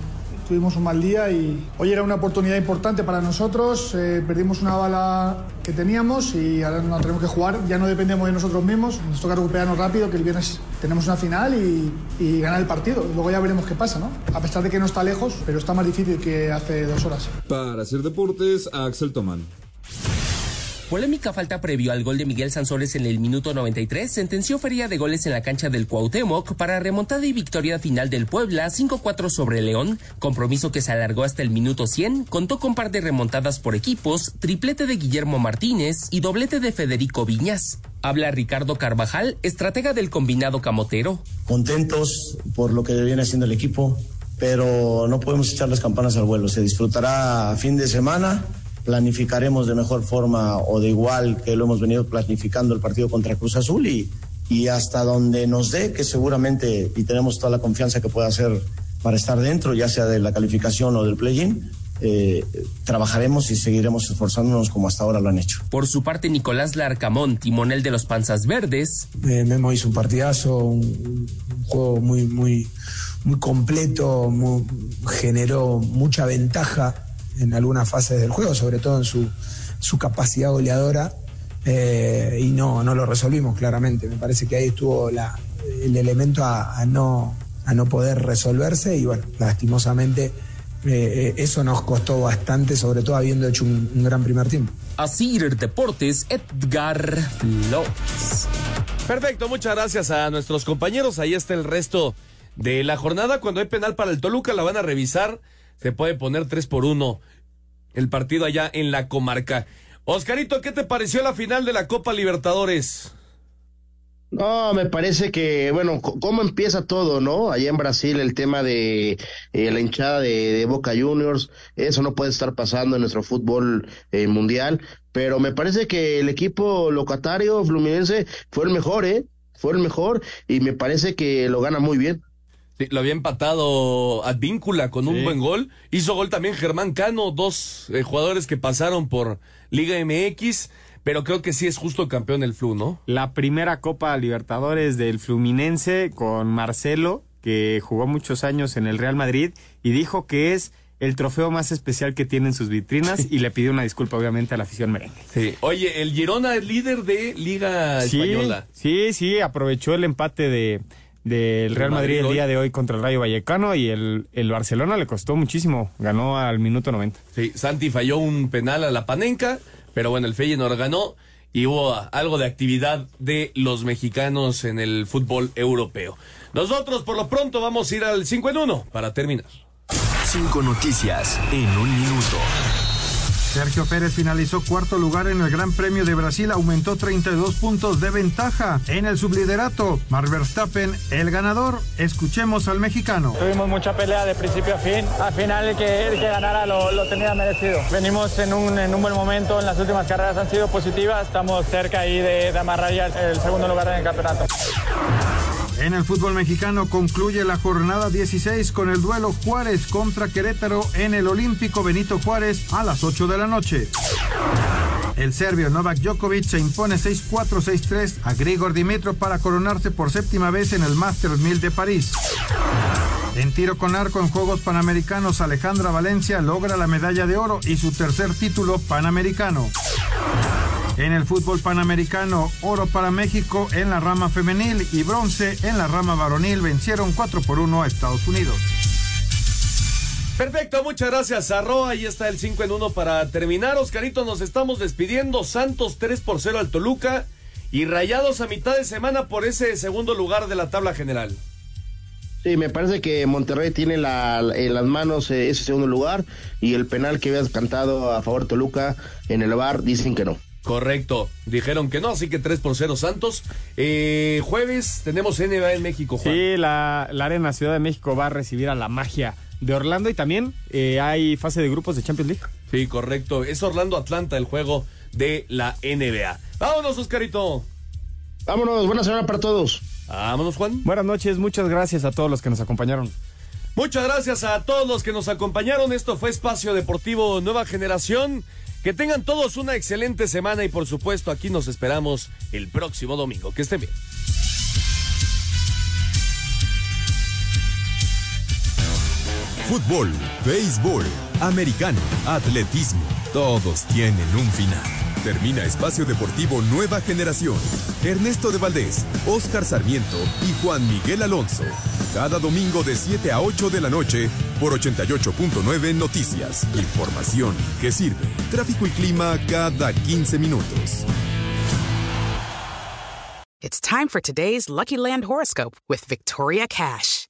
S21: tuvimos un mal día y hoy era una oportunidad importante para nosotros, eh, perdimos una bala que teníamos y ahora no tenemos que jugar, ya no dependemos de nosotros mismos, nos toca recuperarnos rápido, que el viernes tenemos una final y, y ganar el partido, luego ya veremos qué pasa, ¿no? A pesar de que no está lejos, pero está más difícil que hace dos horas.
S4: Para hacer deportes, Axel Tomán.
S22: Polémica falta previo al gol de Miguel Sanzoles en el minuto 93 sentenció feria de goles en la cancha del Cuauhtémoc para remontada y victoria final del Puebla 5-4 sobre León, compromiso que se alargó hasta el minuto 100, contó con par de remontadas por equipos, triplete de Guillermo Martínez y doblete de Federico Viñas. Habla Ricardo Carvajal, estratega del combinado camotero.
S23: Contentos por lo que viene haciendo el equipo, pero no podemos echar las campanas al vuelo. Se disfrutará fin de semana planificaremos de mejor forma o de igual que lo hemos venido planificando el partido contra Cruz Azul y, y hasta donde nos dé, que seguramente y tenemos toda la confianza que pueda hacer para estar dentro, ya sea de la calificación o del play-in, eh, trabajaremos y seguiremos esforzándonos como hasta ahora lo han hecho.
S22: Por su parte, Nicolás Larcamón, timonel de los Panzas Verdes.
S24: Eh, Memo hizo un partidazo, un, un juego muy, muy, muy completo, muy, generó mucha ventaja en algunas fases del juego, sobre todo en su, su capacidad goleadora, eh, y no, no lo resolvimos claramente. Me parece que ahí estuvo la, el elemento a, a, no, a no poder resolverse y bueno, lastimosamente eh, eso nos costó bastante, sobre todo habiendo hecho un, un gran primer tiempo.
S22: Así Deportes, Edgar Flores.
S1: Perfecto, muchas gracias a nuestros compañeros. Ahí está el resto de la jornada. Cuando hay penal para el Toluca, la van a revisar. Se puede poner 3 por 1 el partido allá en la comarca. Oscarito, ¿qué te pareció la final de la Copa Libertadores?
S3: No, me parece que, bueno, cómo empieza todo, ¿no? Allá en Brasil el tema de eh, la hinchada de, Boca Juniors, eso no puede estar pasando en nuestro fútbol eh, mundial, pero me parece que el equipo locatario fluminense fue el mejor, ¿eh? Fue el mejor y me parece que lo gana muy bien.
S1: Lo había empatado Advíncula con un buen gol. Hizo gol también Germán Cano, dos eh, jugadores que pasaron por Liga MX. Pero creo que sí es justo campeón el Flu, ¿no?
S2: La primera Copa Libertadores del Fluminense con Marcelo, que jugó muchos años en el Real Madrid y dijo que es el trofeo más especial que tiene en sus vitrinas y le pidió una disculpa obviamente a la afición merengue.
S1: Sí. Oye, el Girona es líder de Liga
S2: sí,
S1: Española.
S2: Sí, sí, aprovechó el empate de del Real Madrid, Madrid el día de hoy contra el Rayo Vallecano y el, el Barcelona le costó muchísimo, ganó al minuto 90.
S1: Sí, Santi falló un penal a la Panenca, pero bueno, el Feyenoord ganó y hubo algo de actividad de los mexicanos en el fútbol europeo. Nosotros por lo pronto vamos a ir al 5 en 1 para terminar.
S9: Cinco noticias en un minuto.
S10: Sergio Pérez finalizó cuarto lugar en el Gran Premio de Brasil, aumentó 32 puntos de ventaja en el subliderato. Mark Verstappen, el ganador. Escuchemos al mexicano.
S5: Tuvimos mucha pelea de principio a fin. Al final que, el que ganara lo, lo, tenía merecido. Venimos en un, en un buen momento, en las últimas carreras han sido positivas. Estamos cerca ahí de, de amarrar ya el segundo lugar en el campeonato.
S10: En el fútbol mexicano concluye la jornada 16 con el duelo Juárez contra Querétaro en el Olímpico Benito Juárez a las 8 de la noche. El serbio Novak Djokovic se impone 6-4, 6-3 a Grigor Dimitrov para coronarse por séptima vez en el Masters 1000 de París. En tiro con arco en Juegos Panamericanos, Alejandra Valencia logra la medalla de oro y su tercer título panamericano. En el fútbol panamericano, oro para México en la rama femenil y bronce en la rama varonil vencieron 4 por 1 a Estados Unidos.
S1: Perfecto, muchas gracias, Arroa. Ahí está el 5 en 1 para terminar. Oscarito, nos estamos despidiendo. Santos 3 por 0 al Toluca y rayados a mitad de semana por ese segundo lugar de la tabla general.
S3: Sí, me parece que Monterrey tiene la, en las manos eh, ese segundo lugar y el penal que habías cantado a favor de Toluca en el bar dicen que no.
S1: Correcto, dijeron que no, así que 3 por 0 Santos. Eh, jueves tenemos NBA en México, Juan.
S2: Sí, la, la Arena Ciudad de México va a recibir a la magia de Orlando y también eh, hay fase de grupos de Champions League.
S1: Sí, correcto. Es Orlando Atlanta el juego de la NBA. Vámonos, Oscarito.
S3: Vámonos, buena semana para todos.
S1: Vámonos, Juan.
S2: Buenas noches, muchas gracias a todos los que nos acompañaron.
S1: Muchas gracias a todos los que nos acompañaron. Esto fue Espacio Deportivo Nueva Generación. Que tengan todos una excelente semana y por supuesto aquí nos esperamos el próximo domingo. Que estén bien.
S8: Fútbol, béisbol, americano, atletismo, todos tienen un final. Termina Espacio Deportivo Nueva Generación. Ernesto de Valdés, Oscar Sarmiento y Juan Miguel Alonso. Cada domingo de 7 a 8 de la noche por 88.9 Noticias. Información que sirve. Tráfico y clima cada 15 minutos.
S25: It's time for today's Lucky Land horoscope with Victoria Cash.